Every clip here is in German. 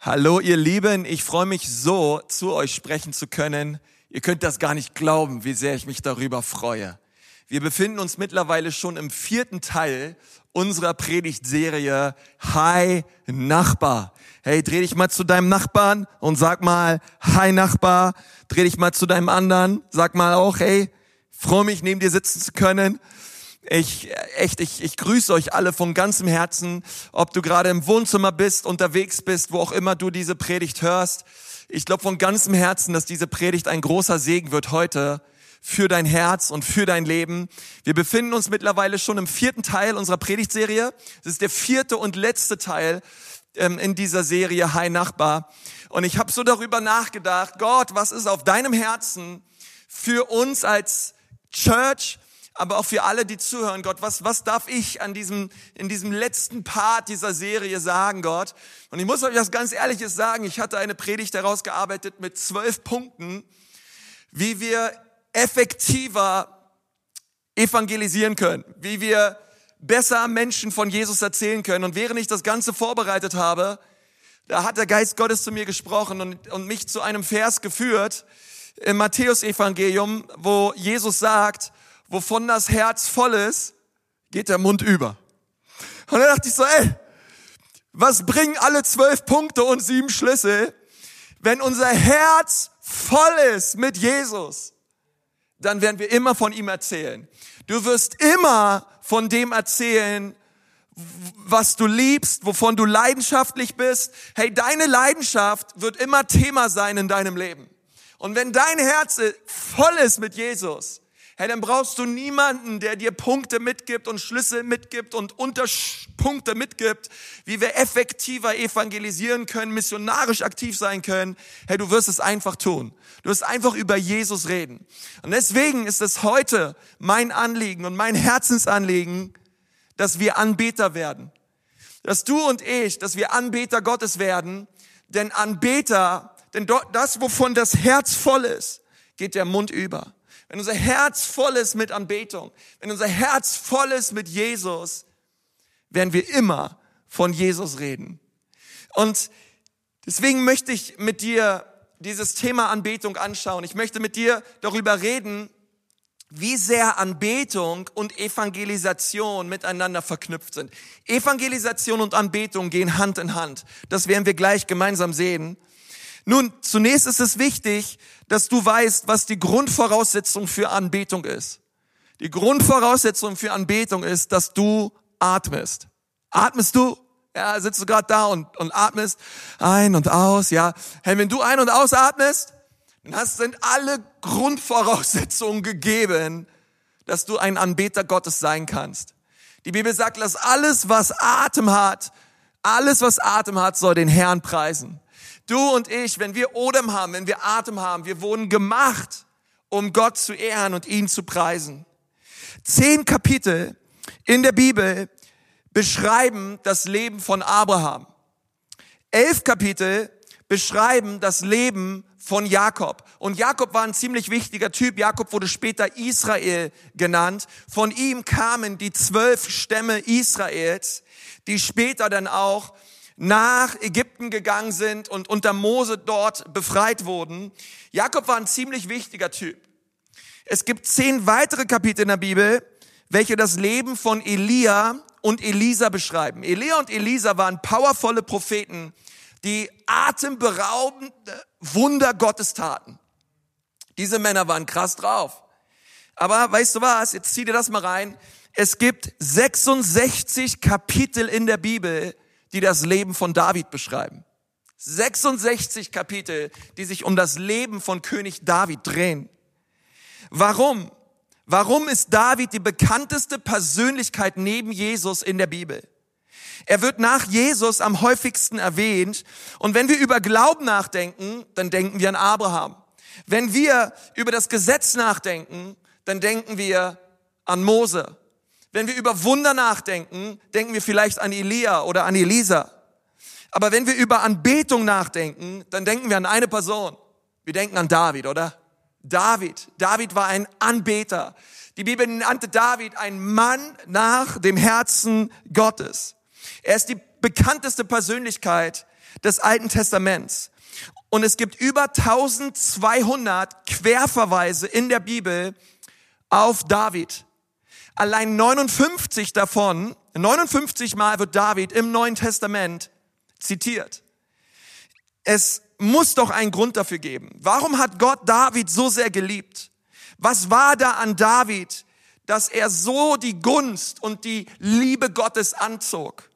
Hallo ihr Lieben, ich freue mich so, zu euch sprechen zu können. Ihr könnt das gar nicht glauben, wie sehr ich mich darüber freue. Wir befinden uns mittlerweile schon im vierten Teil unserer Predigtserie Hi Nachbar. Hey, dreh dich mal zu deinem Nachbarn und sag mal Hi Nachbar. Dreh dich mal zu deinem anderen, sag mal auch Hey, freue mich neben dir sitzen zu können. Ich, echt, ich, ich grüße euch alle von ganzem Herzen, ob du gerade im Wohnzimmer bist, unterwegs bist, wo auch immer du diese Predigt hörst. Ich glaube von ganzem Herzen, dass diese Predigt ein großer Segen wird heute für dein Herz und für dein Leben. Wir befinden uns mittlerweile schon im vierten Teil unserer Predigtserie. Das ist der vierte und letzte Teil ähm, in dieser Serie Hi Nachbar. Und ich habe so darüber nachgedacht, Gott, was ist auf deinem Herzen für uns als Church, aber auch für alle, die zuhören, Gott, was, was darf ich an diesem, in diesem letzten Part dieser Serie sagen, Gott? Und ich muss euch was ganz Ehrliches sagen. Ich hatte eine Predigt daraus gearbeitet mit zwölf Punkten, wie wir effektiver evangelisieren können, wie wir besser Menschen von Jesus erzählen können. Und während ich das Ganze vorbereitet habe, da hat der Geist Gottes zu mir gesprochen und, und mich zu einem Vers geführt im Matthäusevangelium, wo Jesus sagt, wovon das Herz voll ist, geht der Mund über. Und dann dachte ich so, ey, was bringen alle zwölf Punkte und sieben Schlüssel, wenn unser Herz voll ist mit Jesus? Dann werden wir immer von ihm erzählen. Du wirst immer von dem erzählen, was du liebst, wovon du leidenschaftlich bist. Hey, deine Leidenschaft wird immer Thema sein in deinem Leben. Und wenn dein Herz voll ist mit Jesus, Hey, dann brauchst du niemanden, der dir Punkte mitgibt und Schlüssel mitgibt und Unterpunkte mitgibt, wie wir effektiver evangelisieren können, missionarisch aktiv sein können. Hey, du wirst es einfach tun. Du wirst einfach über Jesus reden. Und deswegen ist es heute mein Anliegen und mein Herzensanliegen, dass wir Anbeter werden. Dass du und ich, dass wir Anbeter Gottes werden. Denn Anbeter, denn das, wovon das Herz voll ist, geht der Mund über. Wenn unser Herz voll ist mit Anbetung, wenn unser Herz voll ist mit Jesus, werden wir immer von Jesus reden. Und deswegen möchte ich mit dir dieses Thema Anbetung anschauen. Ich möchte mit dir darüber reden, wie sehr Anbetung und Evangelisation miteinander verknüpft sind. Evangelisation und Anbetung gehen Hand in Hand. Das werden wir gleich gemeinsam sehen. Nun, zunächst ist es wichtig, dass du weißt, was die Grundvoraussetzung für Anbetung ist. Die Grundvoraussetzung für Anbetung ist, dass du atmest. Atmest du? Ja, sitzt du gerade da und, und atmest ein und aus, ja. Hey, wenn du ein- und ausatmest, dann hast, sind alle Grundvoraussetzungen gegeben, dass du ein Anbeter Gottes sein kannst. Die Bibel sagt, lass alles, was Atem hat, alles, was Atem hat, soll den Herrn preisen. Du und ich, wenn wir Odem haben, wenn wir Atem haben, wir wurden gemacht, um Gott zu ehren und ihn zu preisen. Zehn Kapitel in der Bibel beschreiben das Leben von Abraham. Elf Kapitel beschreiben das Leben von Jakob. Und Jakob war ein ziemlich wichtiger Typ. Jakob wurde später Israel genannt. Von ihm kamen die zwölf Stämme Israels, die später dann auch nach Ägypten gegangen sind und unter Mose dort befreit wurden. Jakob war ein ziemlich wichtiger Typ. Es gibt zehn weitere Kapitel in der Bibel, welche das Leben von Elia und Elisa beschreiben. Elia und Elisa waren powervolle Propheten, die atemberaubende Wunder Gottes taten. Diese Männer waren krass drauf. Aber weißt du was? Jetzt zieh dir das mal rein. Es gibt 66 Kapitel in der Bibel, die das Leben von David beschreiben. 66 Kapitel, die sich um das Leben von König David drehen. Warum? Warum ist David die bekannteste Persönlichkeit neben Jesus in der Bibel? Er wird nach Jesus am häufigsten erwähnt. Und wenn wir über Glauben nachdenken, dann denken wir an Abraham. Wenn wir über das Gesetz nachdenken, dann denken wir an Mose. Wenn wir über Wunder nachdenken, denken wir vielleicht an Elia oder an Elisa. Aber wenn wir über Anbetung nachdenken, dann denken wir an eine Person. Wir denken an David, oder? David. David war ein Anbeter. Die Bibel nannte David ein Mann nach dem Herzen Gottes. Er ist die bekannteste Persönlichkeit des Alten Testaments. Und es gibt über 1200 Querverweise in der Bibel auf David. Allein 59 davon, 59 Mal wird David im Neuen Testament zitiert. Es muss doch einen Grund dafür geben. Warum hat Gott David so sehr geliebt? Was war da an David, dass er so die Gunst und die Liebe Gottes anzog?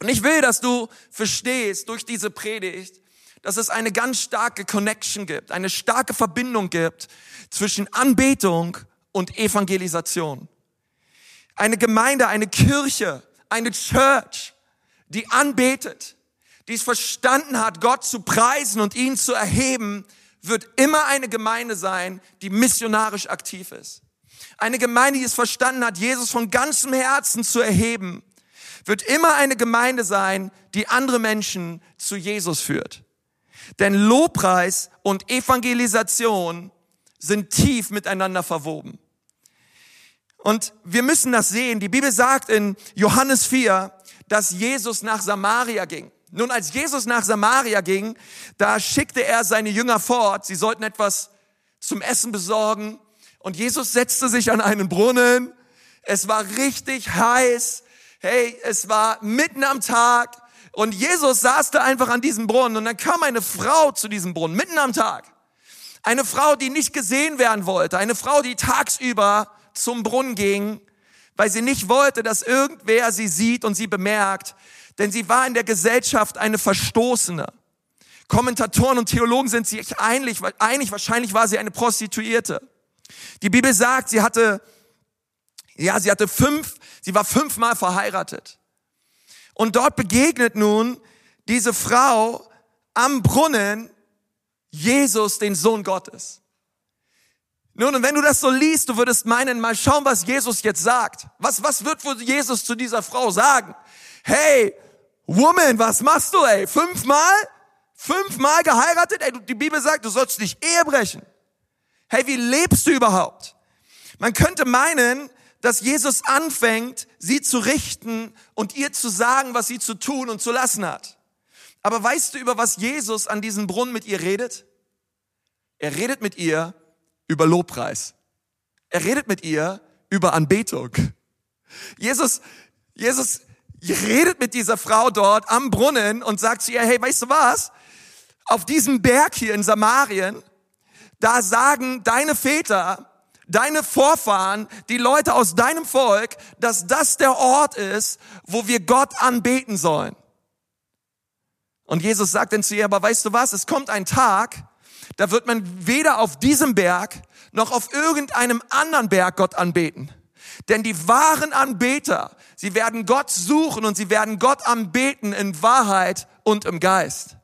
Und ich will, dass du verstehst durch diese Predigt, dass es eine ganz starke Connection gibt, eine starke Verbindung gibt zwischen Anbetung und Evangelisation. Eine Gemeinde, eine Kirche, eine Church, die anbetet, die es verstanden hat, Gott zu preisen und ihn zu erheben, wird immer eine Gemeinde sein, die missionarisch aktiv ist. Eine Gemeinde, die es verstanden hat, Jesus von ganzem Herzen zu erheben, wird immer eine Gemeinde sein, die andere Menschen zu Jesus führt. Denn Lobpreis und Evangelisation sind tief miteinander verwoben. Und wir müssen das sehen. Die Bibel sagt in Johannes 4, dass Jesus nach Samaria ging. Nun, als Jesus nach Samaria ging, da schickte er seine Jünger fort. Sie sollten etwas zum Essen besorgen. Und Jesus setzte sich an einen Brunnen. Es war richtig heiß. Hey, es war mitten am Tag. Und Jesus saß da einfach an diesem Brunnen. Und dann kam eine Frau zu diesem Brunnen, mitten am Tag. Eine Frau, die nicht gesehen werden wollte. Eine Frau, die tagsüber zum Brunnen ging, weil sie nicht wollte, dass irgendwer sie sieht und sie bemerkt denn sie war in der Gesellschaft eine Verstoßene. Kommentatoren und Theologen sind sich einig, einig, wahrscheinlich war sie eine Prostituierte. Die Bibel sagt, sie hatte, ja, sie hatte fünf, sie war fünfmal verheiratet. Und dort begegnet nun diese Frau am Brunnen Jesus, den Sohn Gottes. Nun, und wenn du das so liest, du würdest meinen, mal schauen, was Jesus jetzt sagt. Was, was wird wohl Jesus zu dieser Frau sagen? Hey, Woman, was machst du, ey? Fünfmal? Fünfmal geheiratet? Ey, die Bibel sagt, du sollst nicht Ehe brechen. Hey, wie lebst du überhaupt? Man könnte meinen, dass Jesus anfängt, sie zu richten und ihr zu sagen, was sie zu tun und zu lassen hat. Aber weißt du, über was Jesus an diesem Brunnen mit ihr redet? Er redet mit ihr über Lobpreis. Er redet mit ihr über Anbetung. Jesus, Jesus redet mit dieser Frau dort am Brunnen und sagt zu ihr, hey, weißt du was? Auf diesem Berg hier in Samarien, da sagen deine Väter, deine Vorfahren, die Leute aus deinem Volk, dass das der Ort ist, wo wir Gott anbeten sollen. Und Jesus sagt dann zu ihr, aber weißt du was, es kommt ein Tag, da wird man weder auf diesem Berg noch auf irgendeinem anderen Berg Gott anbeten. Denn die wahren Anbeter, sie werden Gott suchen und sie werden Gott anbeten in Wahrheit und im Geist.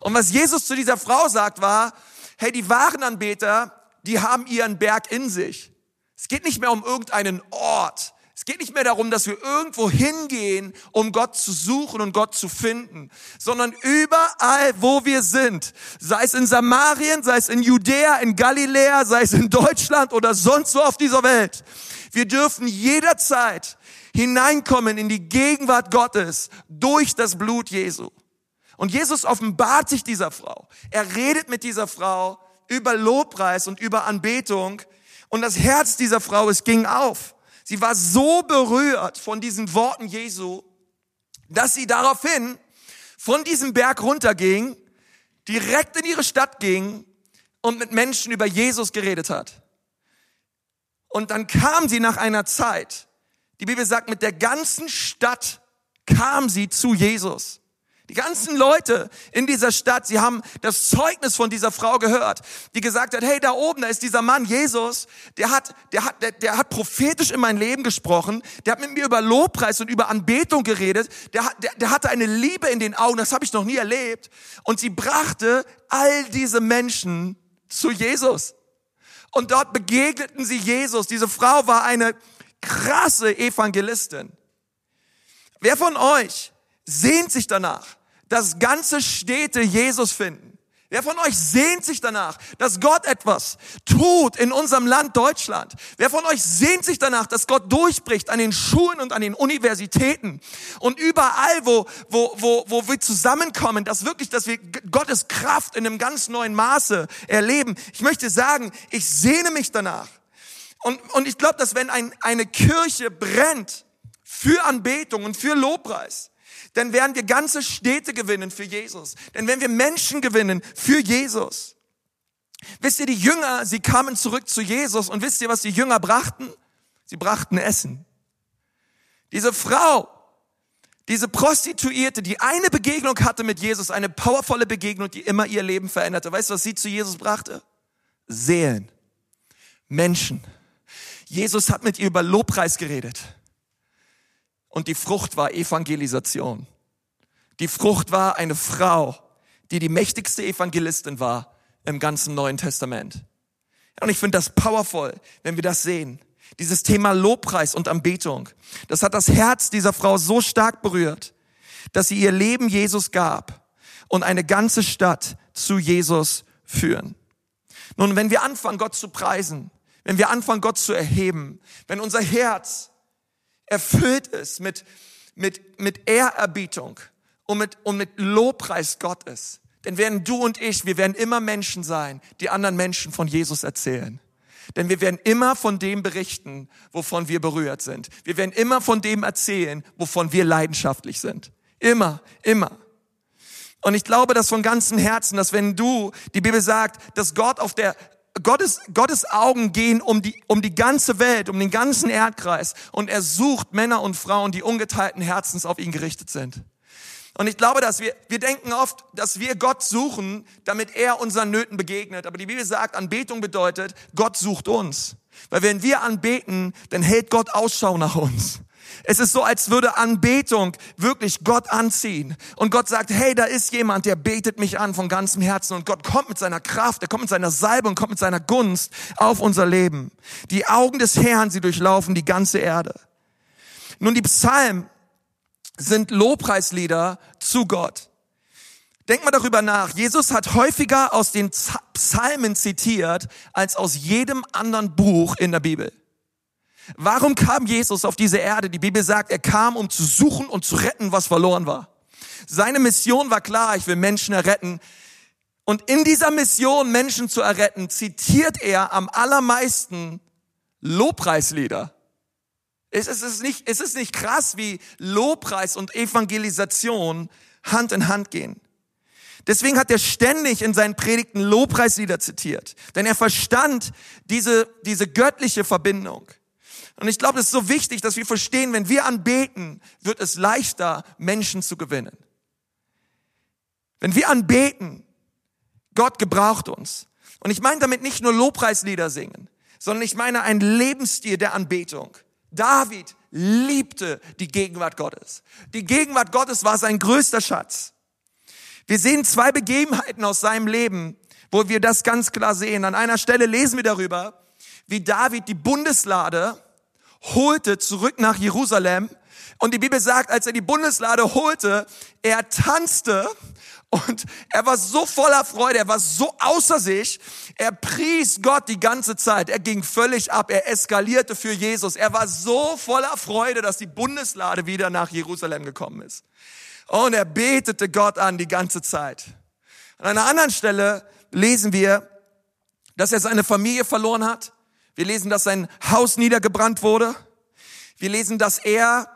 Und was Jesus zu dieser Frau sagt war, hey, die wahren Anbeter, die haben ihren Berg in sich. Es geht nicht mehr um irgendeinen Ort. Es geht nicht mehr darum, dass wir irgendwo hingehen, um Gott zu suchen und Gott zu finden, sondern überall, wo wir sind, sei es in Samarien, sei es in Judäa, in Galiläa, sei es in Deutschland oder sonst wo auf dieser Welt, wir dürfen jederzeit hineinkommen in die Gegenwart Gottes durch das Blut Jesu. Und Jesus offenbart sich dieser Frau. Er redet mit dieser Frau über Lobpreis und über Anbetung. Und das Herz dieser Frau, es ging auf. Sie war so berührt von diesen Worten Jesu, dass sie daraufhin von diesem Berg runterging, direkt in ihre Stadt ging und mit Menschen über Jesus geredet hat. Und dann kam sie nach einer Zeit, die Bibel sagt, mit der ganzen Stadt kam sie zu Jesus. Die ganzen Leute in dieser Stadt, sie haben das Zeugnis von dieser Frau gehört, die gesagt hat, hey, da oben, da ist dieser Mann, Jesus, der hat, der hat, der, der hat prophetisch in mein Leben gesprochen, der hat mit mir über Lobpreis und über Anbetung geredet, der, der, der hatte eine Liebe in den Augen, das habe ich noch nie erlebt. Und sie brachte all diese Menschen zu Jesus. Und dort begegneten sie Jesus. Diese Frau war eine krasse Evangelistin. Wer von euch sehnt sich danach, dass ganze Städte Jesus finden? Wer von euch sehnt sich danach, dass Gott etwas tut in unserem Land Deutschland? Wer von euch sehnt sich danach, dass Gott durchbricht an den Schulen und an den Universitäten und überall, wo, wo, wo, wo wir zusammenkommen, dass wirklich, dass wir Gottes Kraft in einem ganz neuen Maße erleben? Ich möchte sagen, ich sehne mich danach. Und, und ich glaube, dass wenn ein, eine Kirche brennt für Anbetung und für Lobpreis, dann werden wir ganze Städte gewinnen für Jesus. Denn wenn wir Menschen gewinnen für Jesus. Wisst ihr, die Jünger, sie kamen zurück zu Jesus und wisst ihr, was die Jünger brachten? Sie brachten Essen. Diese Frau, diese Prostituierte, die eine Begegnung hatte mit Jesus, eine powervolle Begegnung, die immer ihr Leben veränderte. Weißt du, was sie zu Jesus brachte? Seelen. Menschen. Jesus hat mit ihr über Lobpreis geredet. Und die Frucht war Evangelisation. Die Frucht war eine Frau, die die mächtigste Evangelistin war im ganzen Neuen Testament. Und ich finde das powerful, wenn wir das sehen. Dieses Thema Lobpreis und Anbetung. Das hat das Herz dieser Frau so stark berührt, dass sie ihr Leben Jesus gab und eine ganze Stadt zu Jesus führen. Nun, wenn wir anfangen, Gott zu preisen, wenn wir anfangen, Gott zu erheben, wenn unser Herz erfüllt ist mit, mit, mit Ehrerbietung und mit, und mit Lobpreis Gottes. Denn werden du und ich, wir werden immer Menschen sein, die anderen Menschen von Jesus erzählen. Denn wir werden immer von dem berichten, wovon wir berührt sind. Wir werden immer von dem erzählen, wovon wir leidenschaftlich sind. Immer, immer. Und ich glaube das von ganzem Herzen, dass wenn du, die Bibel sagt, dass Gott auf der Gottes, Gottes Augen gehen um die, um die ganze Welt, um den ganzen Erdkreis und er sucht Männer und Frauen, die ungeteilten Herzens auf ihn gerichtet sind. Und ich glaube, dass wir, wir denken oft, dass wir Gott suchen, damit er unseren Nöten begegnet. Aber die Bibel sagt, Anbetung bedeutet, Gott sucht uns. Weil wenn wir anbeten, dann hält Gott Ausschau nach uns. Es ist so, als würde Anbetung wirklich Gott anziehen. Und Gott sagt, hey, da ist jemand, der betet mich an von ganzem Herzen. Und Gott kommt mit seiner Kraft, er kommt mit seiner Salbe und kommt mit seiner Gunst auf unser Leben. Die Augen des Herrn, sie durchlaufen die ganze Erde. Nun, die Psalmen sind Lobpreislieder zu Gott. Denk mal darüber nach. Jesus hat häufiger aus den Psalmen zitiert als aus jedem anderen Buch in der Bibel. Warum kam Jesus auf diese Erde? Die Bibel sagt, er kam, um zu suchen und zu retten, was verloren war. Seine Mission war klar, ich will Menschen erretten. Und in dieser Mission, Menschen zu erretten, zitiert er am allermeisten Lobpreislieder. Es ist, nicht, es nicht krass, wie Lobpreis und Evangelisation Hand in Hand gehen. Deswegen hat er ständig in seinen Predigten Lobpreislieder zitiert. Denn er verstand diese, diese göttliche Verbindung. Und ich glaube, es ist so wichtig, dass wir verstehen, wenn wir anbeten, wird es leichter, Menschen zu gewinnen. Wenn wir anbeten, Gott gebraucht uns. Und ich meine damit nicht nur Lobpreislieder singen, sondern ich meine einen Lebensstil der Anbetung. David liebte die Gegenwart Gottes. Die Gegenwart Gottes war sein größter Schatz. Wir sehen zwei Begebenheiten aus seinem Leben, wo wir das ganz klar sehen. An einer Stelle lesen wir darüber, wie David die Bundeslade holte zurück nach Jerusalem. Und die Bibel sagt, als er die Bundeslade holte, er tanzte und er war so voller Freude, er war so außer sich, er pries Gott die ganze Zeit, er ging völlig ab, er eskalierte für Jesus, er war so voller Freude, dass die Bundeslade wieder nach Jerusalem gekommen ist. Und er betete Gott an die ganze Zeit. An einer anderen Stelle lesen wir, dass er seine Familie verloren hat, wir lesen, dass sein Haus niedergebrannt wurde. Wir lesen, dass er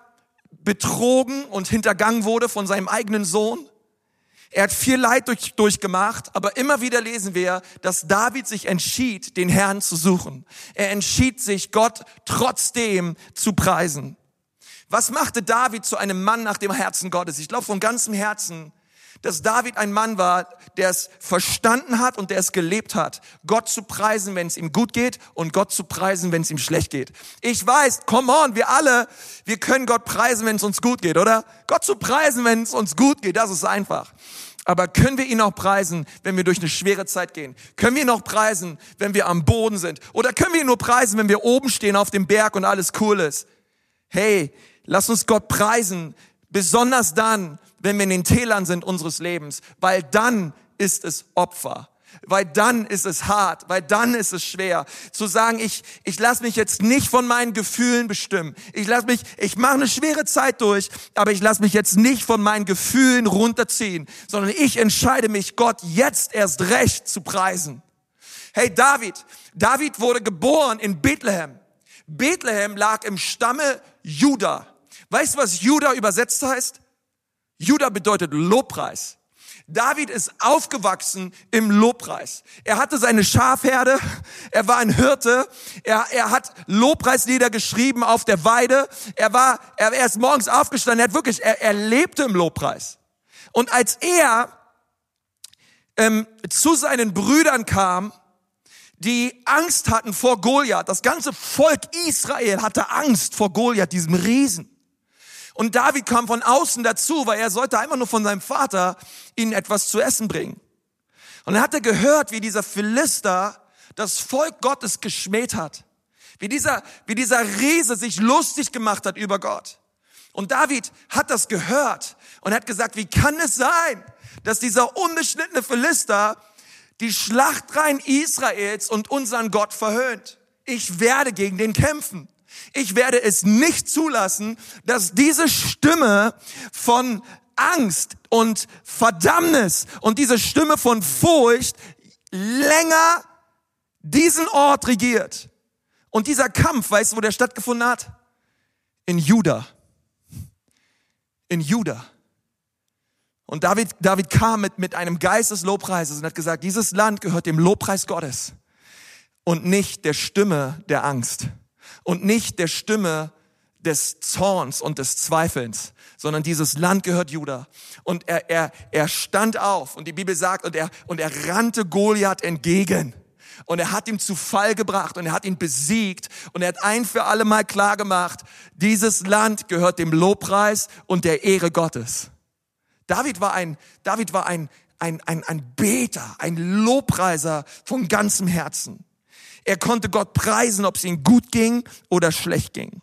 betrogen und hintergangen wurde von seinem eigenen Sohn. Er hat viel Leid durch, durchgemacht, aber immer wieder lesen wir, dass David sich entschied, den Herrn zu suchen. Er entschied sich, Gott trotzdem zu preisen. Was machte David zu einem Mann nach dem Herzen Gottes? Ich glaube von ganzem Herzen, dass David ein Mann war, der es verstanden hat und der es gelebt hat, Gott zu preisen, wenn es ihm gut geht und Gott zu preisen, wenn es ihm schlecht geht. Ich weiß, come on, wir alle, wir können Gott preisen, wenn es uns gut geht, oder? Gott zu preisen, wenn es uns gut geht, das ist einfach. Aber können wir ihn auch preisen, wenn wir durch eine schwere Zeit gehen? Können wir ihn auch preisen, wenn wir am Boden sind? Oder können wir ihn nur preisen, wenn wir oben stehen auf dem Berg und alles cool ist? Hey, lass uns Gott preisen, besonders dann, wenn wir in den Tälern sind unseres Lebens, weil dann ist es Opfer weil dann ist es hart, weil dann ist es schwer zu sagen, ich ich lasse mich jetzt nicht von meinen Gefühlen bestimmen. Ich lasse mich, ich mache eine schwere Zeit durch, aber ich lasse mich jetzt nicht von meinen Gefühlen runterziehen, sondern ich entscheide mich, Gott jetzt erst recht zu preisen. Hey David, David wurde geboren in Bethlehem. Bethlehem lag im Stamme Juda. Weißt du, was Juda übersetzt heißt? Juda bedeutet Lobpreis. David ist aufgewachsen im Lobpreis. Er hatte seine Schafherde, er war ein Hirte, er, er hat Lobpreislieder geschrieben auf der Weide, er war, er, er ist morgens aufgestanden, er hat wirklich, er, er lebte im Lobpreis. Und als er ähm, zu seinen Brüdern kam, die Angst hatten vor Goliath, das ganze Volk Israel hatte Angst vor Goliath, diesem Riesen. Und David kam von außen dazu, weil er sollte einfach nur von seinem Vater ihnen etwas zu essen bringen. Und er hatte gehört, wie dieser Philister das Volk Gottes geschmäht hat. Wie dieser, wie dieser Riese sich lustig gemacht hat über Gott. Und David hat das gehört und hat gesagt, wie kann es sein, dass dieser unbeschnittene Philister die Schlachtreihen Israels und unseren Gott verhöhnt? Ich werde gegen den kämpfen. Ich werde es nicht zulassen, dass diese Stimme von Angst und Verdammnis und diese Stimme von Furcht länger diesen Ort regiert. Und dieser Kampf, weißt du, wo der stattgefunden hat? In Juda. In Juda. Und David, David kam mit, mit einem Geist des Lobpreises und hat gesagt, dieses Land gehört dem Lobpreis Gottes und nicht der Stimme der Angst und nicht der Stimme des Zorns und des Zweifelns, sondern dieses Land gehört Juda. Und er, er, er stand auf und die Bibel sagt, und er, und er rannte Goliath entgegen. Und er hat ihn zu Fall gebracht und er hat ihn besiegt und er hat ein für alle Mal klar gemacht, dieses Land gehört dem Lobpreis und der Ehre Gottes. David war ein, David war ein, ein, ein, ein Beter, ein Lobpreiser von ganzem Herzen. Er konnte Gott preisen, ob es ihm gut ging oder schlecht ging.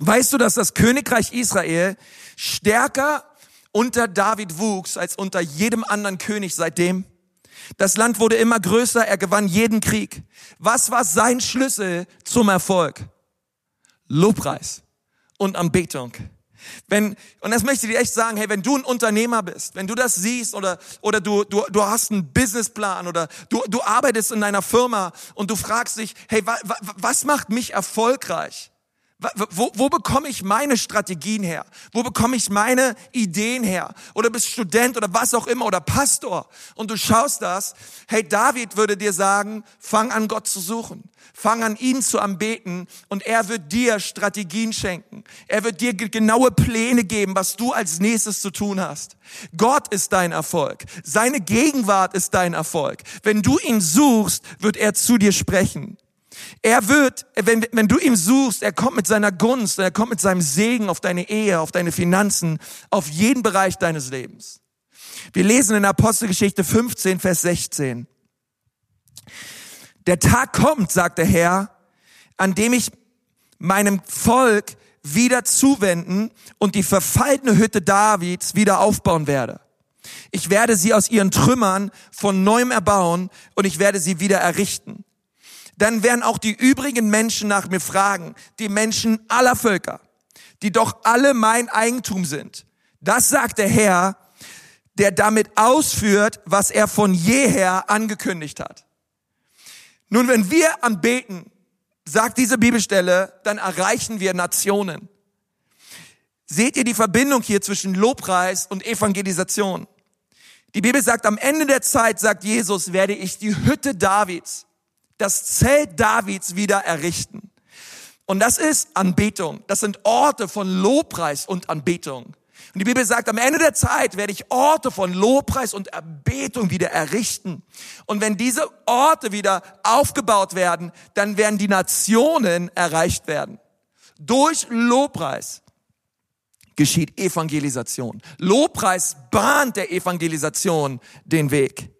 Weißt du, dass das Königreich Israel stärker unter David wuchs als unter jedem anderen König seitdem? Das Land wurde immer größer, er gewann jeden Krieg. Was war sein Schlüssel zum Erfolg? Lobpreis und Anbetung. Wenn, und das möchte ich dir echt sagen, hey, wenn du ein Unternehmer bist, wenn du das siehst oder, oder du, du, du hast einen Businessplan oder du, du arbeitest in einer Firma und du fragst dich, hey, wa, wa, was macht mich erfolgreich? Wo, wo bekomme ich meine Strategien her? Wo bekomme ich meine Ideen her? Oder bist Student oder was auch immer oder Pastor und du schaust das. Hey, David würde dir sagen, fang an Gott zu suchen. Fang an ihn zu anbeten und er wird dir Strategien schenken. Er wird dir genaue Pläne geben, was du als nächstes zu tun hast. Gott ist dein Erfolg. Seine Gegenwart ist dein Erfolg. Wenn du ihn suchst, wird er zu dir sprechen. Er wird, wenn, wenn du ihm suchst, er kommt mit seiner Gunst, er kommt mit seinem Segen auf deine Ehe, auf deine Finanzen, auf jeden Bereich deines Lebens. Wir lesen in Apostelgeschichte 15, Vers 16. Der Tag kommt, sagt der Herr, an dem ich meinem Volk wieder zuwenden und die verfallene Hütte Davids wieder aufbauen werde. Ich werde sie aus ihren Trümmern von neuem erbauen und ich werde sie wieder errichten. Dann werden auch die übrigen Menschen nach mir fragen, die Menschen aller Völker, die doch alle mein Eigentum sind. Das sagt der Herr, der damit ausführt, was er von jeher angekündigt hat. Nun, wenn wir anbeten, sagt diese Bibelstelle, dann erreichen wir Nationen. Seht ihr die Verbindung hier zwischen Lobpreis und Evangelisation? Die Bibel sagt, am Ende der Zeit, sagt Jesus, werde ich die Hütte Davids, das Zelt Davids wieder errichten. Und das ist Anbetung. Das sind Orte von Lobpreis und Anbetung. Und die Bibel sagt, am Ende der Zeit werde ich Orte von Lobpreis und Erbetung wieder errichten. Und wenn diese Orte wieder aufgebaut werden, dann werden die Nationen erreicht werden. Durch Lobpreis geschieht Evangelisation. Lobpreis bahnt der Evangelisation den Weg.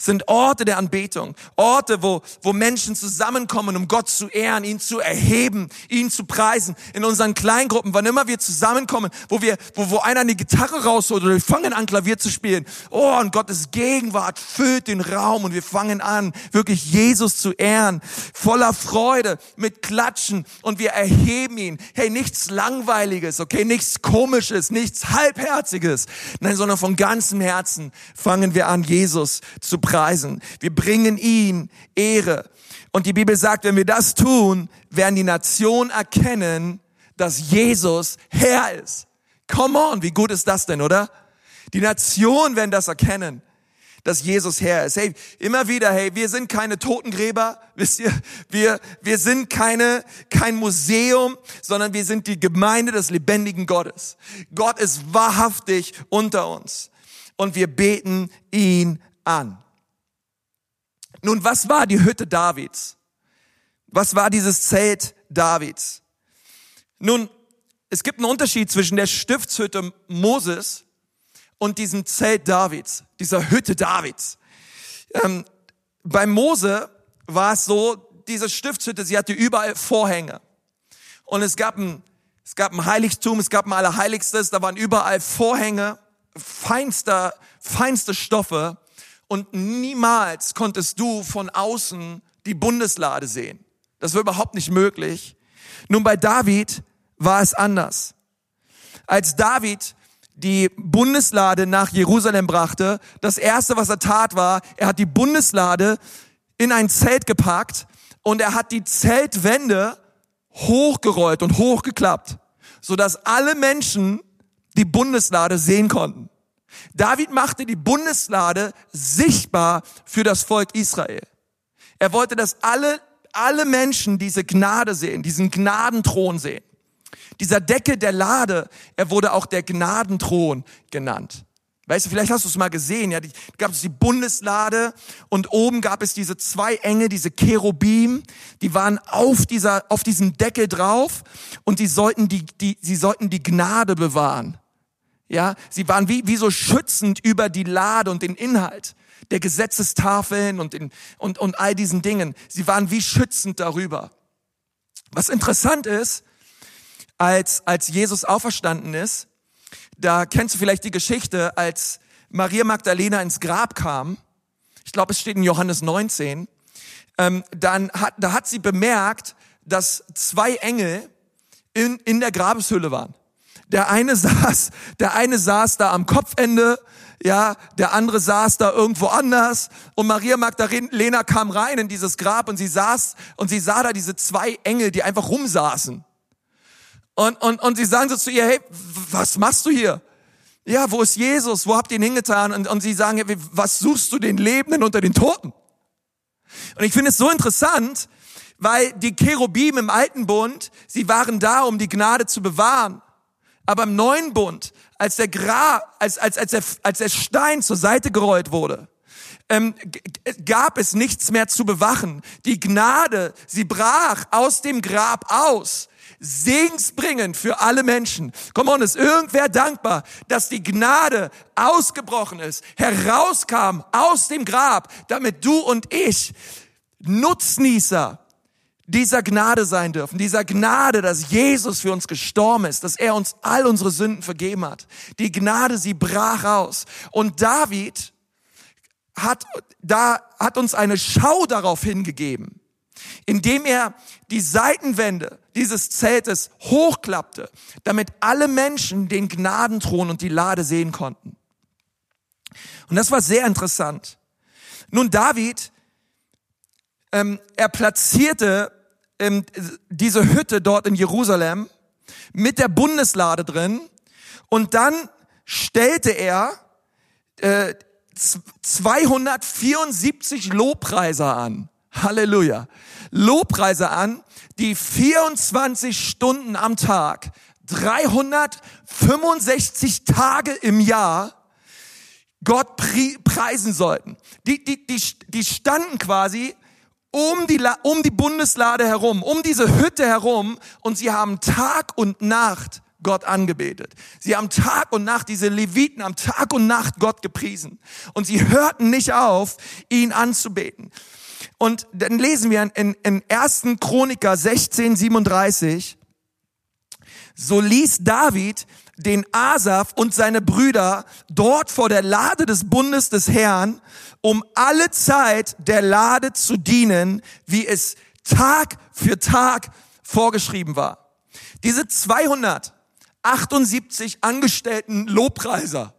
Sind Orte der Anbetung, Orte, wo, wo Menschen zusammenkommen, um Gott zu ehren, ihn zu erheben, ihn zu preisen. In unseren Kleingruppen, wann immer wir zusammenkommen, wo wir, wo, wo einer eine Gitarre rausholt oder wir fangen an, Klavier zu spielen. Oh, und Gottes Gegenwart füllt den Raum und wir fangen an, wirklich Jesus zu ehren, voller Freude, mit Klatschen und wir erheben ihn. Hey, nichts Langweiliges, okay, nichts Komisches, nichts Halbherziges, nein, sondern von ganzem Herzen fangen wir an, Jesus zu preisen. Wir bringen ihn Ehre. Und die Bibel sagt, wenn wir das tun, werden die Nationen erkennen, dass Jesus Herr ist. Come on, wie gut ist das denn, oder? Die Nationen werden das erkennen, dass Jesus Herr ist. Hey, immer wieder, hey, wir sind keine Totengräber, wisst ihr? Wir, wir sind keine, kein Museum, sondern wir sind die Gemeinde des lebendigen Gottes. Gott ist wahrhaftig unter uns. Und wir beten ihn an. Nun, was war die Hütte Davids? Was war dieses Zelt Davids? Nun, es gibt einen Unterschied zwischen der Stiftshütte Moses und diesem Zelt Davids, dieser Hütte Davids. Ähm, bei Mose war es so, diese Stiftshütte, sie hatte überall Vorhänge. Und es gab ein, es gab ein Heiligtum, es gab ein Allerheiligstes, da waren überall Vorhänge, feinster, feinste Stoffe und niemals konntest du von außen die Bundeslade sehen. Das war überhaupt nicht möglich. Nun bei David war es anders. Als David die Bundeslade nach Jerusalem brachte, das erste, was er tat, war, er hat die Bundeslade in ein Zelt gepackt und er hat die Zeltwände hochgerollt und hochgeklappt, sodass alle Menschen die Bundeslade sehen konnten. David machte die Bundeslade sichtbar für das Volk Israel. Er wollte, dass alle, alle Menschen diese Gnade sehen, diesen Gnadenthron sehen. Dieser Decke der Lade, er wurde auch der Gnadenthron genannt. Weißt du, vielleicht hast du es mal gesehen, ja, die, gab es die Bundeslade und oben gab es diese zwei Engel, diese Cherubim, die waren auf dieser, auf diesem Deckel drauf und die sollten die, die, sie sollten die Gnade bewahren. Ja, sie waren wie, wie so schützend über die Lade und den Inhalt der Gesetzestafeln und, in, und, und all diesen Dingen. Sie waren wie schützend darüber. Was interessant ist, als, als Jesus auferstanden ist, da kennst du vielleicht die Geschichte, als Maria Magdalena ins Grab kam, ich glaube, es steht in Johannes 19, ähm, dann hat, da hat sie bemerkt, dass zwei Engel in, in der Grabeshülle waren. Der eine saß, der eine saß da am Kopfende, ja, der andere saß da irgendwo anders und Maria Magdalena kam rein in dieses Grab und sie saß und sie sah da diese zwei Engel, die einfach rumsaßen. Und, und, und sie sagen so zu ihr, hey, was machst du hier? Ja, wo ist Jesus? Wo habt ihr ihn hingetan? Und, und sie sagen, was suchst du den Lebenden unter den Toten? Und ich finde es so interessant, weil die Cherubim im alten Bund, sie waren da, um die Gnade zu bewahren. Aber im neuen Bund, als der Gra, als, als, als, der, als der Stein zur Seite gerollt wurde, ähm, gab es nichts mehr zu bewachen. Die Gnade, sie brach aus dem Grab aus. Segensbringend für alle Menschen. Komm on, ist irgendwer dankbar, dass die Gnade ausgebrochen ist, herauskam aus dem Grab, damit du und ich Nutznießer dieser Gnade sein dürfen, dieser Gnade, dass Jesus für uns gestorben ist, dass er uns all unsere Sünden vergeben hat. Die Gnade, sie brach aus. Und David hat, da, hat uns eine Schau darauf hingegeben, indem er die Seitenwände dieses Zeltes hochklappte, damit alle Menschen den Gnadenthron und die Lade sehen konnten. Und das war sehr interessant. Nun, David, ähm, er platzierte ähm, diese Hütte dort in Jerusalem mit der Bundeslade drin und dann stellte er äh, 274 Lobpreiser an. Halleluja. Lobpreiser an, die 24 Stunden am Tag, 365 Tage im Jahr Gott preisen sollten. Die, die, die, die standen quasi um die, um die Bundeslade herum, um diese Hütte herum und sie haben Tag und Nacht Gott angebetet. Sie haben Tag und Nacht, diese Leviten haben Tag und Nacht Gott gepriesen. Und sie hörten nicht auf, ihn anzubeten. Und dann lesen wir in, in 1. Chroniker 16, 37, so ließ David den Asaf und seine Brüder dort vor der Lade des Bundes des Herrn, um alle Zeit der Lade zu dienen, wie es Tag für Tag vorgeschrieben war. Diese 278 angestellten Lobpreiser,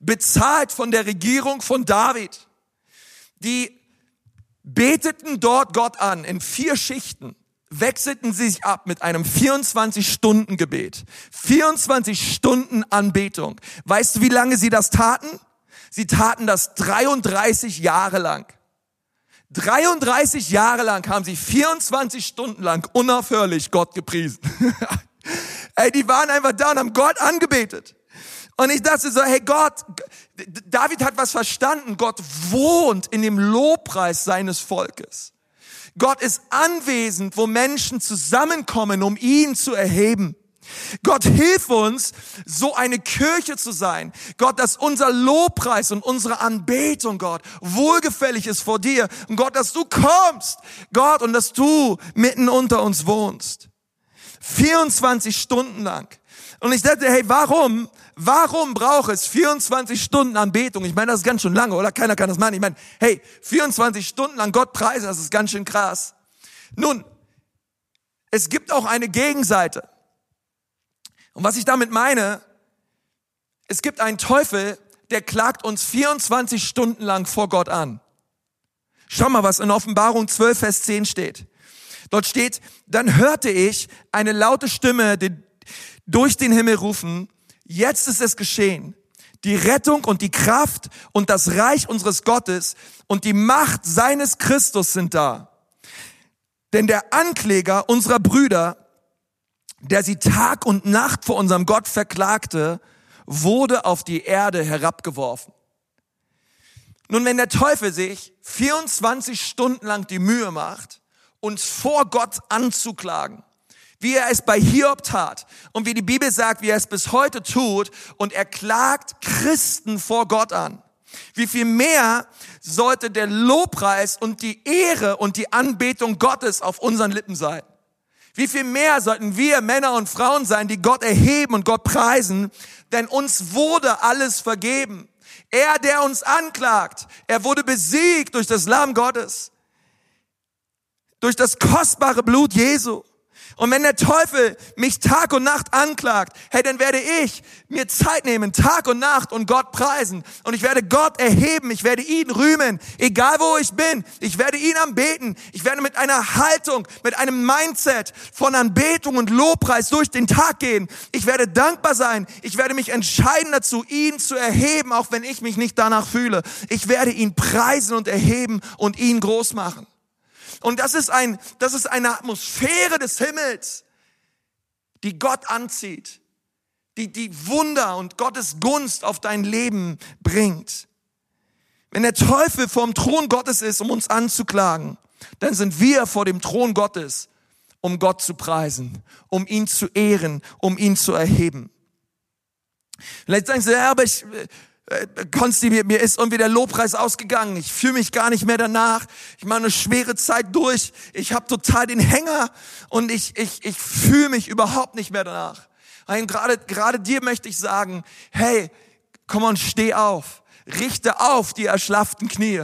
bezahlt von der Regierung von David, die beteten dort Gott an in vier Schichten wechselten sie sich ab mit einem 24-Stunden-Gebet. 24 Stunden Anbetung. Weißt du, wie lange sie das taten? Sie taten das 33 Jahre lang. 33 Jahre lang haben sie 24 Stunden lang unaufhörlich Gott gepriesen. Ey, die waren einfach da und haben Gott angebetet. Und ich dachte so, hey Gott, David hat was verstanden. Gott wohnt in dem Lobpreis seines Volkes. Gott ist anwesend, wo Menschen zusammenkommen, um ihn zu erheben. Gott hilf uns, so eine Kirche zu sein. Gott, dass unser Lobpreis und unsere Anbetung, Gott, wohlgefällig ist vor dir. Und Gott, dass du kommst, Gott, und dass du mitten unter uns wohnst. 24 Stunden lang. Und ich dachte, hey, warum Warum braucht es 24 Stunden Anbetung? Ich meine, das ist ganz schön lange, oder? Keiner kann das machen. Ich meine, hey, 24 Stunden lang Gott preisen, das ist ganz schön krass. Nun, es gibt auch eine Gegenseite. Und was ich damit meine, es gibt einen Teufel, der klagt uns 24 Stunden lang vor Gott an. Schau mal, was in Offenbarung 12, Vers 10 steht. Dort steht, dann hörte ich eine laute Stimme durch den Himmel rufen, Jetzt ist es geschehen. Die Rettung und die Kraft und das Reich unseres Gottes und die Macht seines Christus sind da. Denn der Ankläger unserer Brüder, der sie Tag und Nacht vor unserem Gott verklagte, wurde auf die Erde herabgeworfen. Nun, wenn der Teufel sich 24 Stunden lang die Mühe macht, uns vor Gott anzuklagen, wie er es bei Hiob tat und wie die Bibel sagt, wie er es bis heute tut und er klagt Christen vor Gott an. Wie viel mehr sollte der Lobpreis und die Ehre und die Anbetung Gottes auf unseren Lippen sein? Wie viel mehr sollten wir Männer und Frauen sein, die Gott erheben und Gott preisen, denn uns wurde alles vergeben. Er, der uns anklagt, er wurde besiegt durch das Lamm Gottes, durch das kostbare Blut Jesu. Und wenn der Teufel mich Tag und Nacht anklagt, hey, dann werde ich mir Zeit nehmen, Tag und Nacht und Gott preisen. Und ich werde Gott erheben, ich werde ihn rühmen, egal wo ich bin. Ich werde ihn anbeten. Ich werde mit einer Haltung, mit einem Mindset von Anbetung und Lobpreis durch den Tag gehen. Ich werde dankbar sein. Ich werde mich entscheiden dazu, ihn zu erheben, auch wenn ich mich nicht danach fühle. Ich werde ihn preisen und erheben und ihn groß machen. Und das ist ein, das ist eine Atmosphäre des Himmels, die Gott anzieht, die, die Wunder und Gottes Gunst auf dein Leben bringt. Wenn der Teufel vorm Thron Gottes ist, um uns anzuklagen, dann sind wir vor dem Thron Gottes, um Gott zu preisen, um ihn zu ehren, um ihn zu erheben. Vielleicht sagen Sie, ja, aber ich, äh, Konsti, mir, mir ist irgendwie der Lobpreis ausgegangen. Ich fühle mich gar nicht mehr danach. Ich mache eine schwere Zeit durch. Ich habe total den Hänger und ich, ich, ich fühle mich überhaupt nicht mehr danach. Gerade, gerade dir möchte ich sagen, hey, komm und steh auf. Richte auf die erschlafften Knie.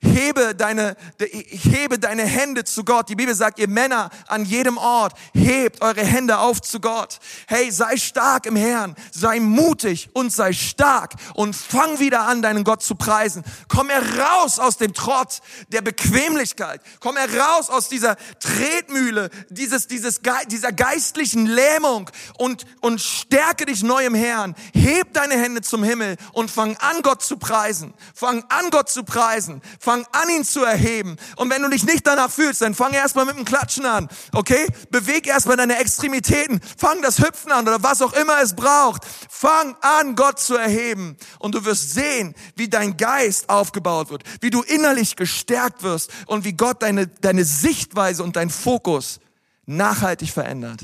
Hebe deine, hebe deine Hände zu Gott. Die Bibel sagt, ihr Männer an jedem Ort, hebt eure Hände auf zu Gott. Hey, sei stark im Herrn, sei mutig und sei stark und fang wieder an, deinen Gott zu preisen. Komm heraus aus dem Trott der Bequemlichkeit. Komm heraus aus dieser Tretmühle, dieses, dieses, dieser geistlichen Lähmung und, und stärke dich neu im Herrn. Heb deine Hände zum Himmel und fang an, Gott zu preisen. Fang an, Gott zu preisen. Fang an, ihn zu erheben. Und wenn du dich nicht danach fühlst, dann fang erstmal mit dem Klatschen an. Okay? Beweg erstmal deine Extremitäten. Fang das Hüpfen an oder was auch immer es braucht. Fang an, Gott zu erheben. Und du wirst sehen, wie dein Geist aufgebaut wird, wie du innerlich gestärkt wirst und wie Gott deine, deine Sichtweise und dein Fokus nachhaltig verändert.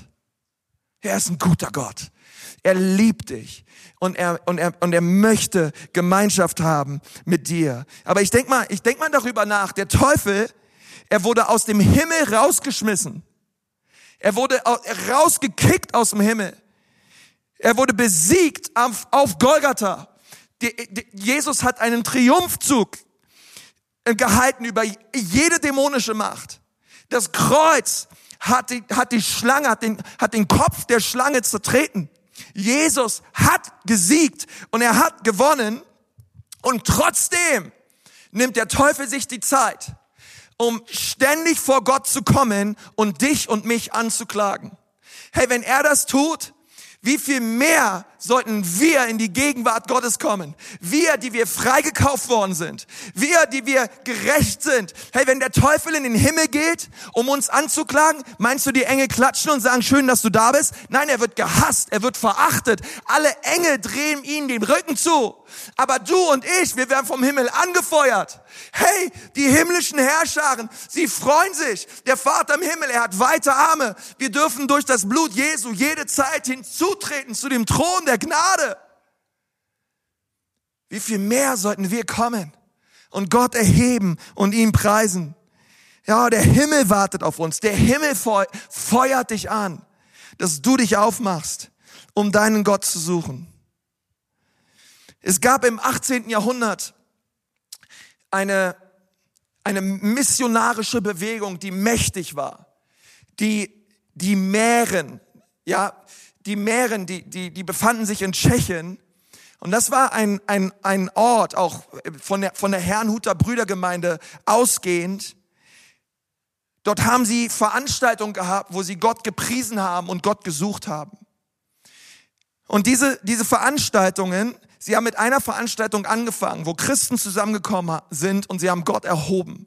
Er ist ein guter Gott. Er liebt dich und er, und er, und er möchte Gemeinschaft haben mit dir. Aber ich denk mal, ich denk mal darüber nach. Der Teufel, er wurde aus dem Himmel rausgeschmissen. Er wurde rausgekickt aus dem Himmel. Er wurde besiegt auf, auf Golgatha. Die, die, Jesus hat einen Triumphzug gehalten über jede dämonische Macht. Das Kreuz hat die, hat die Schlange, hat den, hat den Kopf der Schlange zertreten. Jesus hat gesiegt und er hat gewonnen und trotzdem nimmt der Teufel sich die Zeit, um ständig vor Gott zu kommen und dich und mich anzuklagen. Hey, wenn er das tut, wie viel mehr sollten wir in die Gegenwart Gottes kommen? Wir, die wir freigekauft worden sind. Wir, die wir gerecht sind. Hey, wenn der Teufel in den Himmel geht, um uns anzuklagen, meinst du, die Engel klatschen und sagen, schön, dass du da bist? Nein, er wird gehasst, er wird verachtet. Alle Engel drehen ihm den Rücken zu. Aber du und ich, wir werden vom Himmel angefeuert. Hey, die himmlischen Herrscharen, sie freuen sich. Der Vater im Himmel, er hat weite Arme. Wir dürfen durch das Blut Jesu jede Zeit hinzutreten zu dem Thron der Gnade. Wie viel mehr sollten wir kommen und Gott erheben und ihn preisen? Ja, der Himmel wartet auf uns. Der Himmel feuert dich an, dass du dich aufmachst, um deinen Gott zu suchen. Es gab im 18. Jahrhundert eine, eine missionarische Bewegung, die mächtig war. Die, die Mähren, ja, die Mähren, die, die, die befanden sich in Tschechien. Und das war ein, ein, ein Ort, auch von der, von der Herrnhuter Brüdergemeinde ausgehend. Dort haben sie Veranstaltungen gehabt, wo sie Gott gepriesen haben und Gott gesucht haben. Und diese, diese Veranstaltungen, sie haben mit einer Veranstaltung angefangen, wo Christen zusammengekommen sind und sie haben Gott erhoben.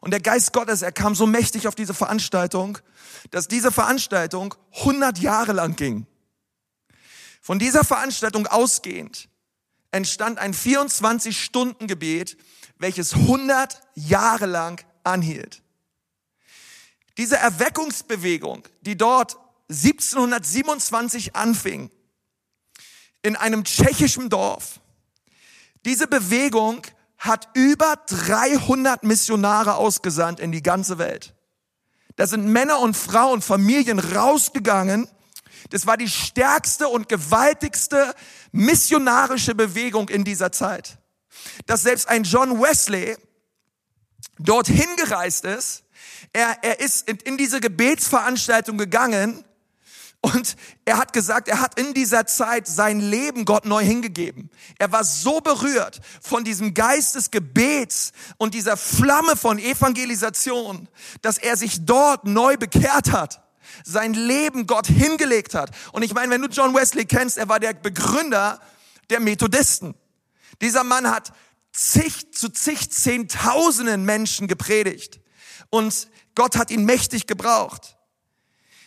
Und der Geist Gottes, er kam so mächtig auf diese Veranstaltung, dass diese Veranstaltung 100 Jahre lang ging. Von dieser Veranstaltung ausgehend entstand ein 24-Stunden-Gebet, welches 100 Jahre lang anhielt. Diese Erweckungsbewegung, die dort 1727 anfing, in einem tschechischen Dorf. Diese Bewegung hat über 300 Missionare ausgesandt in die ganze Welt. Da sind Männer und Frauen, Familien rausgegangen. Das war die stärkste und gewaltigste missionarische Bewegung in dieser Zeit. Dass selbst ein John Wesley dorthin gereist ist. Er, er ist in, in diese Gebetsveranstaltung gegangen und er hat gesagt, er hat in dieser Zeit sein Leben Gott neu hingegeben. Er war so berührt von diesem Geist des Gebets und dieser Flamme von Evangelisation, dass er sich dort neu bekehrt hat sein Leben Gott hingelegt hat. Und ich meine, wenn du John Wesley kennst, er war der Begründer der Methodisten. Dieser Mann hat zig zu zig Zehntausenden Menschen gepredigt. Und Gott hat ihn mächtig gebraucht.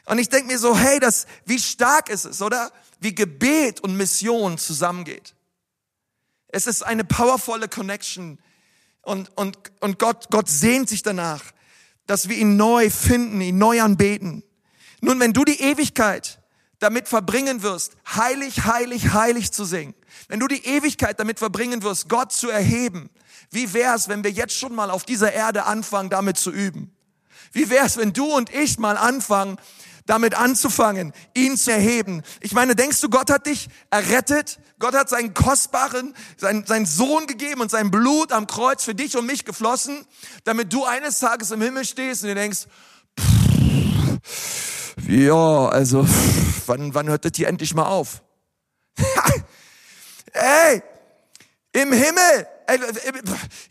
Und ich denke mir so, hey, das, wie stark ist es, oder? Wie Gebet und Mission zusammengeht. Es ist eine powervolle Connection. Und, und, und Gott, Gott sehnt sich danach, dass wir ihn neu finden, ihn neu anbeten. Nun, wenn du die Ewigkeit damit verbringen wirst, heilig, heilig, heilig zu singen, wenn du die Ewigkeit damit verbringen wirst, Gott zu erheben, wie wär's, wenn wir jetzt schon mal auf dieser Erde anfangen, damit zu üben? Wie wär's, wenn du und ich mal anfangen, damit anzufangen, ihn zu erheben. Ich meine, denkst du, Gott hat dich errettet? Gott hat seinen kostbaren, seinen, seinen Sohn gegeben und sein Blut am Kreuz für dich und mich geflossen, damit du eines Tages im Himmel stehst und dir denkst, pff, ja, also, wann, wann hört das hier endlich mal auf? Ey, im Himmel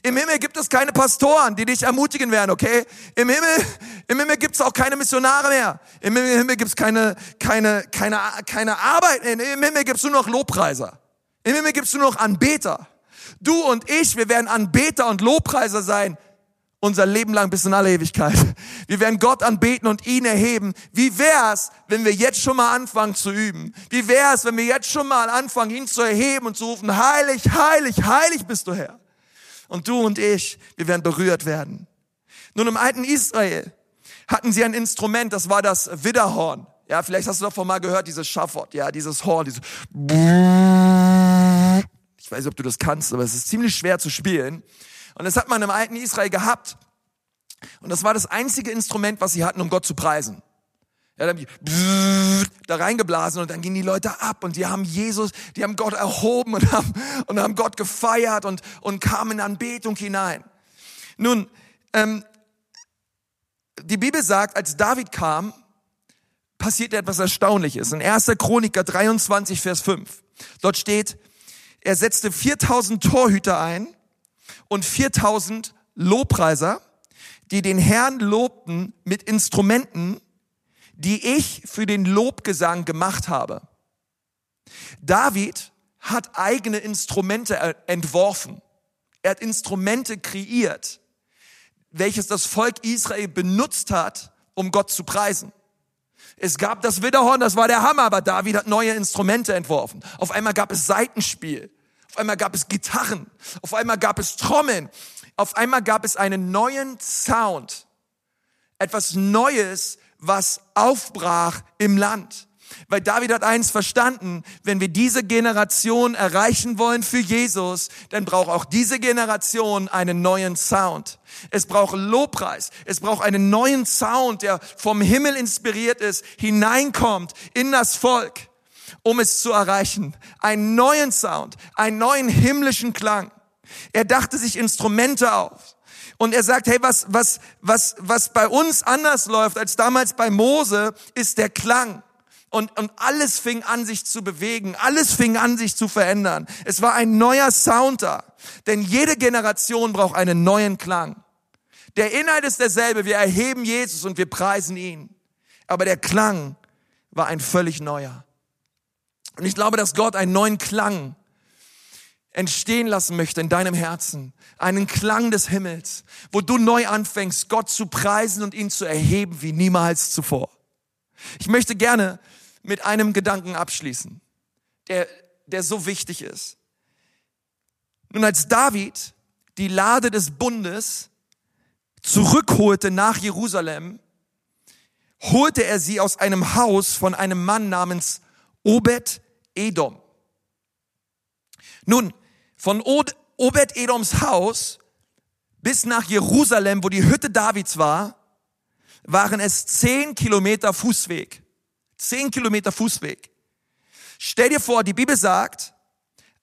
im Himmel gibt es keine Pastoren, die dich ermutigen werden, okay? Im Himmel, im Himmel gibt es auch keine Missionare mehr. Im Himmel gibt es keine, keine, keine, keine Arbeit. Im Himmel gibt es nur noch Lobpreiser. Im Himmel gibt es nur noch Anbeter. Du und ich, wir werden Anbeter und Lobpreiser sein unser Leben lang bis in alle Ewigkeit. Wir werden Gott anbeten und ihn erheben. Wie wär's, wenn wir jetzt schon mal anfangen zu üben? Wie wär's, wenn wir jetzt schon mal anfangen, ihn zu erheben und zu rufen, heilig, heilig, heilig bist du Herr. Und du und ich, wir werden berührt werden. Nun im alten Israel hatten sie ein Instrument, das war das Widderhorn. Ja, vielleicht hast du davon mal gehört, dieses Schafott, ja, dieses Horn, dieses ich weiß nicht, ob du das kannst, aber es ist ziemlich schwer zu spielen. Und das hat man im alten Israel gehabt. Und das war das einzige Instrument, was sie hatten, um Gott zu preisen. Ja, dann da reingeblasen und dann gingen die Leute ab und die haben Jesus, die haben Gott erhoben und haben, und haben Gott gefeiert und, und kamen in Anbetung hinein. Nun, ähm, die Bibel sagt, als David kam, passiert etwas Erstaunliches. In 1. Chroniker 23, Vers 5. Dort steht, er setzte 4000 Torhüter ein und 4000 Lobpreiser, die den Herrn lobten mit Instrumenten, die ich für den Lobgesang gemacht habe. David hat eigene Instrumente entworfen. Er hat Instrumente kreiert, welches das Volk Israel benutzt hat, um Gott zu preisen. Es gab das Widderhorn, das war der Hammer, aber David hat neue Instrumente entworfen. Auf einmal gab es Seitenspiel. Auf einmal gab es Gitarren. Auf einmal gab es Trommeln. Auf einmal gab es einen neuen Sound. Etwas Neues, was aufbrach im Land. Weil David hat eins verstanden, wenn wir diese Generation erreichen wollen für Jesus, dann braucht auch diese Generation einen neuen Sound. Es braucht Lobpreis. Es braucht einen neuen Sound, der vom Himmel inspiriert ist, hineinkommt in das Volk, um es zu erreichen. Einen neuen Sound, einen neuen himmlischen Klang. Er dachte sich Instrumente auf. Und er sagt, hey, was, was, was, was bei uns anders läuft als damals bei Mose, ist der Klang. Und, und alles fing an, sich zu bewegen. Alles fing an, sich zu verändern. Es war ein neuer Sound da. Denn jede Generation braucht einen neuen Klang. Der Inhalt ist derselbe. Wir erheben Jesus und wir preisen ihn. Aber der Klang war ein völlig neuer. Und ich glaube, dass Gott einen neuen Klang entstehen lassen möchte in deinem Herzen. Einen Klang des Himmels, wo du neu anfängst, Gott zu preisen und ihn zu erheben wie niemals zuvor. Ich möchte gerne mit einem Gedanken abschließen, der, der so wichtig ist. Nun, als David die Lade des Bundes zurückholte nach Jerusalem, holte er sie aus einem Haus von einem Mann namens Obed Edom. Nun, von Obed-Edoms Haus bis nach Jerusalem, wo die Hütte Davids war, waren es zehn Kilometer Fußweg. Zehn Kilometer Fußweg. Stell dir vor, die Bibel sagt,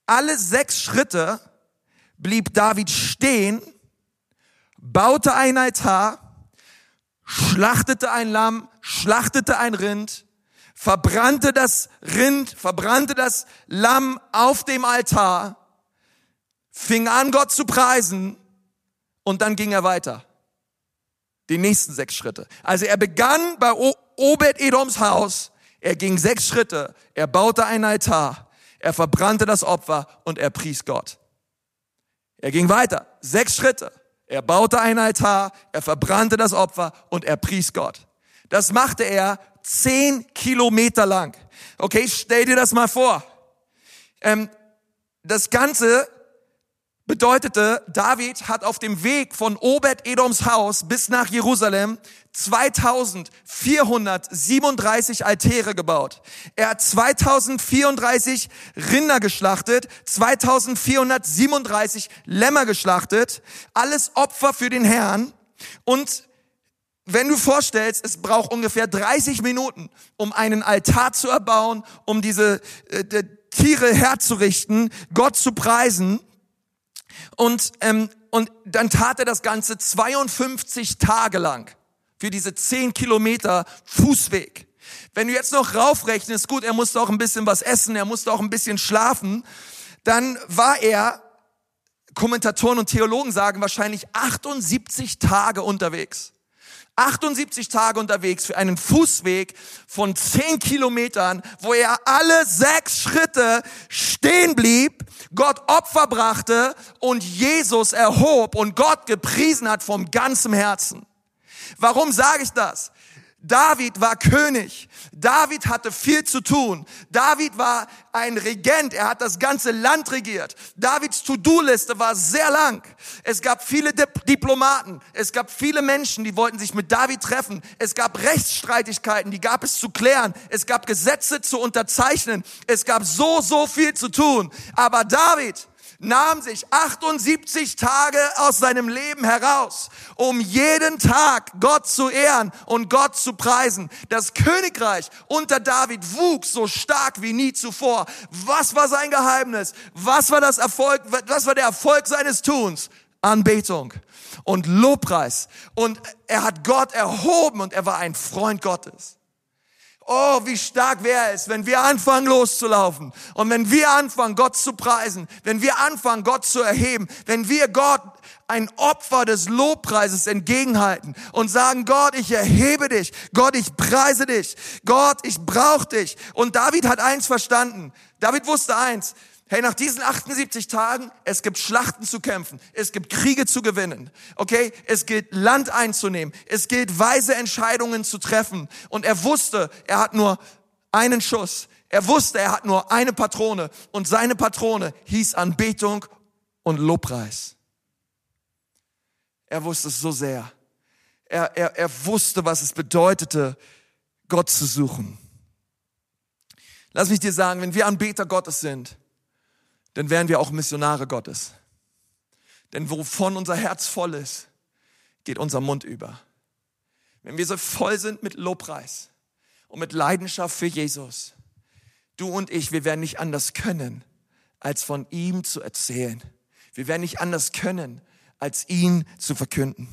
alle sechs Schritte blieb David stehen, baute ein Altar, schlachtete ein Lamm, schlachtete ein Rind, verbrannte das Rind, verbrannte das Lamm auf dem Altar fing an, Gott zu preisen und dann ging er weiter. Die nächsten sechs Schritte. Also er begann bei Obed-Edoms Haus, er ging sechs Schritte, er baute einen Altar, er verbrannte das Opfer und er pries Gott. Er ging weiter, sechs Schritte, er baute einen Altar, er verbrannte das Opfer und er pries Gott. Das machte er zehn Kilometer lang. Okay, stell dir das mal vor. Ähm, das Ganze bedeutete, David hat auf dem Weg von Obed-Edoms Haus bis nach Jerusalem 2437 Altäre gebaut. Er hat 2034 Rinder geschlachtet, 2437 Lämmer geschlachtet, alles Opfer für den Herrn und wenn du vorstellst, es braucht ungefähr 30 Minuten, um einen Altar zu erbauen, um diese äh, Tiere herzurichten, Gott zu preisen, und, ähm, und dann tat er das Ganze 52 Tage lang für diese 10 Kilometer Fußweg. Wenn du jetzt noch raufrechnest, gut, er musste auch ein bisschen was essen, er musste auch ein bisschen schlafen, dann war er, Kommentatoren und Theologen sagen wahrscheinlich 78 Tage unterwegs. 78 Tage unterwegs für einen Fußweg von 10 Kilometern, wo er alle sechs Schritte stehen blieb, Gott Opfer brachte und Jesus erhob und Gott gepriesen hat vom ganzem Herzen. Warum sage ich das? David war König. David hatte viel zu tun. David war ein Regent. Er hat das ganze Land regiert. Davids To-Do-Liste war sehr lang. Es gab viele Diplomaten. Es gab viele Menschen, die wollten sich mit David treffen. Es gab Rechtsstreitigkeiten, die gab es zu klären. Es gab Gesetze zu unterzeichnen. Es gab so, so viel zu tun. Aber David, nahm sich 78 Tage aus seinem Leben heraus, um jeden Tag Gott zu ehren und Gott zu preisen. Das Königreich unter David wuchs so stark wie nie zuvor. Was war sein Geheimnis? Was war das Erfolg? Was war der Erfolg seines Tuns? Anbetung und Lobpreis. Und er hat Gott erhoben und er war ein Freund Gottes. Oh, wie stark wäre es, wenn wir anfangen loszulaufen und wenn wir anfangen, Gott zu preisen, wenn wir anfangen, Gott zu erheben, wenn wir Gott ein Opfer des Lobpreises entgegenhalten und sagen, Gott, ich erhebe dich, Gott, ich preise dich, Gott, ich brauche dich. Und David hat eins verstanden. David wusste eins, Hey, nach diesen 78 Tagen, es gibt Schlachten zu kämpfen, es gibt Kriege zu gewinnen, okay? Es gilt Land einzunehmen, es gilt weise Entscheidungen zu treffen. Und er wusste, er hat nur einen Schuss. Er wusste, er hat nur eine Patrone und seine Patrone hieß Anbetung und Lobpreis. Er wusste es so sehr. Er, er, er wusste, was es bedeutete, Gott zu suchen. Lass mich dir sagen, wenn wir Anbeter Gottes sind, dann wären wir auch Missionare Gottes. Denn wovon unser Herz voll ist, geht unser Mund über. Wenn wir so voll sind mit Lobpreis und mit Leidenschaft für Jesus, du und ich, wir werden nicht anders können, als von ihm zu erzählen. Wir werden nicht anders können, als ihn zu verkünden.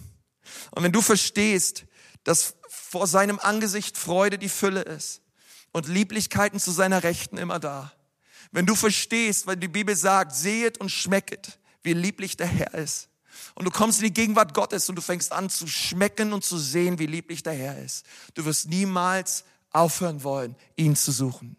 Und wenn du verstehst, dass vor seinem Angesicht Freude die Fülle ist und Lieblichkeiten zu seiner Rechten immer da, wenn du verstehst, weil die Bibel sagt, sehet und schmecket, wie lieblich der Herr ist. Und du kommst in die Gegenwart Gottes und du fängst an zu schmecken und zu sehen, wie lieblich der Herr ist. Du wirst niemals aufhören wollen, ihn zu suchen.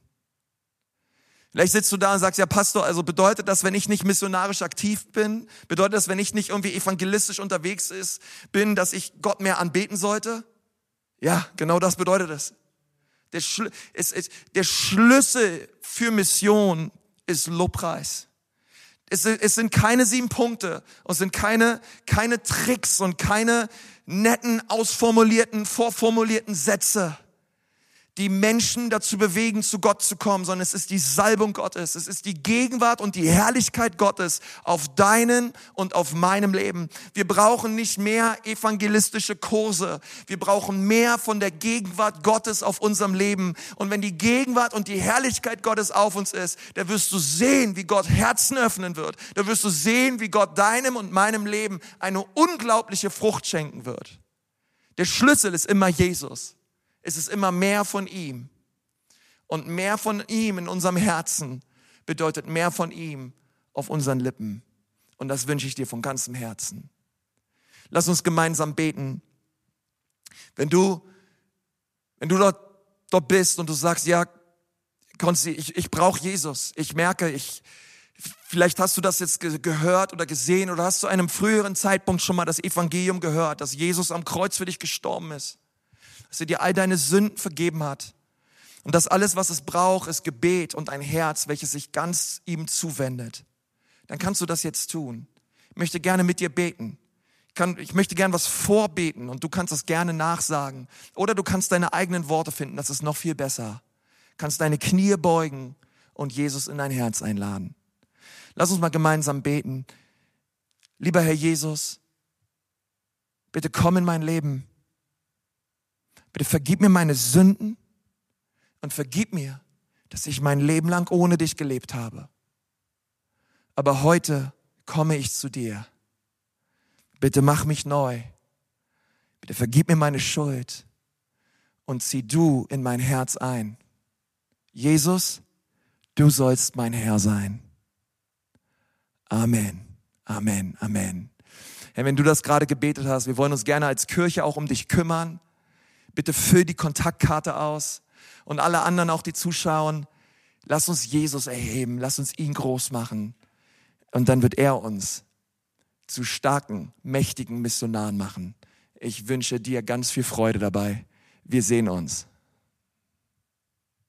Vielleicht sitzt du da und sagst, ja Pastor, also bedeutet das, wenn ich nicht missionarisch aktiv bin, bedeutet das, wenn ich nicht irgendwie evangelistisch unterwegs ist, bin, dass ich Gott mehr anbeten sollte? Ja, genau das bedeutet es. Der, Schl es, es, der Schlüssel für Mission ist Lobpreis. Es, es sind keine sieben Punkte und sind keine, keine Tricks und keine netten, ausformulierten, vorformulierten Sätze die Menschen dazu bewegen, zu Gott zu kommen, sondern es ist die Salbung Gottes, es ist die Gegenwart und die Herrlichkeit Gottes auf deinen und auf meinem Leben. Wir brauchen nicht mehr evangelistische Kurse, wir brauchen mehr von der Gegenwart Gottes auf unserem Leben. Und wenn die Gegenwart und die Herrlichkeit Gottes auf uns ist, da wirst du sehen, wie Gott Herzen öffnen wird. Da wirst du sehen, wie Gott deinem und meinem Leben eine unglaubliche Frucht schenken wird. Der Schlüssel ist immer Jesus ist es immer mehr von ihm. Und mehr von ihm in unserem Herzen bedeutet mehr von ihm auf unseren Lippen. Und das wünsche ich dir von ganzem Herzen. Lass uns gemeinsam beten. Wenn du, wenn du dort, dort bist und du sagst, ja, Konzi, ich, ich brauche Jesus. Ich merke, ich, vielleicht hast du das jetzt gehört oder gesehen oder hast zu einem früheren Zeitpunkt schon mal das Evangelium gehört, dass Jesus am Kreuz für dich gestorben ist dass er dir all deine Sünden vergeben hat. Und dass alles, was es braucht, ist Gebet und ein Herz, welches sich ganz ihm zuwendet. Dann kannst du das jetzt tun. Ich möchte gerne mit dir beten. Ich, kann, ich möchte gerne was vorbeten und du kannst das gerne nachsagen. Oder du kannst deine eigenen Worte finden, das ist noch viel besser. Du kannst deine Knie beugen und Jesus in dein Herz einladen. Lass uns mal gemeinsam beten. Lieber Herr Jesus, bitte komm in mein Leben. Bitte vergib mir meine Sünden und vergib mir, dass ich mein Leben lang ohne dich gelebt habe. Aber heute komme ich zu dir. Bitte mach mich neu. Bitte vergib mir meine Schuld und zieh du in mein Herz ein. Jesus, du sollst mein Herr sein. Amen, Amen, Amen. Herr, wenn du das gerade gebetet hast, wir wollen uns gerne als Kirche auch um dich kümmern. Bitte füll die Kontaktkarte aus und alle anderen auch, die zuschauen. Lass uns Jesus erheben, lass uns ihn groß machen. Und dann wird er uns zu starken, mächtigen Missionaren machen. Ich wünsche dir ganz viel Freude dabei, Wir sehen uns.